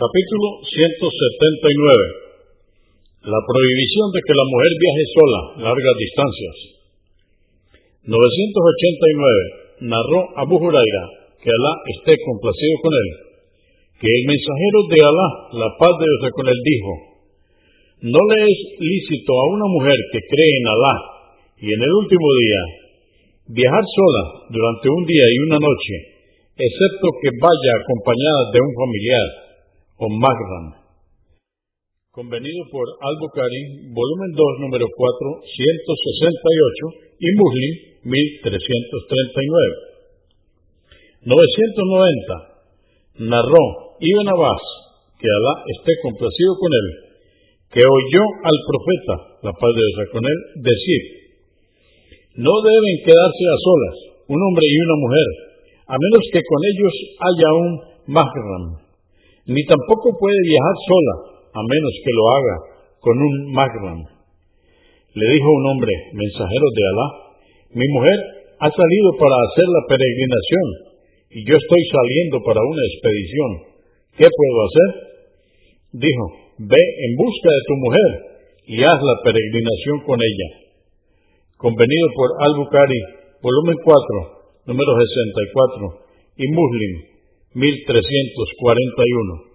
Capítulo 179. La prohibición de que la mujer viaje sola largas distancias. 989. Narró Abu Huraira, que Alá esté complacido con él, que el mensajero de Alá, la paz de Dios con él, dijo, no le es lícito a una mujer que cree en Alá y en el último día viajar sola durante un día y una noche, excepto que vaya acompañada de un familiar o Magran. Convenido por Al-Bukhari, volumen 2, número 4, 168 y Muslim, 1339. 990. Narró Ibn Abbas, que Alá esté complacido con él, que oyó al profeta, la paz de Dios con él, decir, no deben quedarse a solas, un hombre y una mujer, a menos que con ellos haya un mahram, ni tampoco puede viajar sola, a menos que lo haga con un magran. Le dijo un hombre, mensajero de Alá, mi mujer ha salido para hacer la peregrinación y yo estoy saliendo para una expedición. ¿Qué puedo hacer? Dijo, ve en busca de tu mujer y haz la peregrinación con ella. Convenido por Al-Bukhari, volumen 4, número 64, y Muslim, 1341.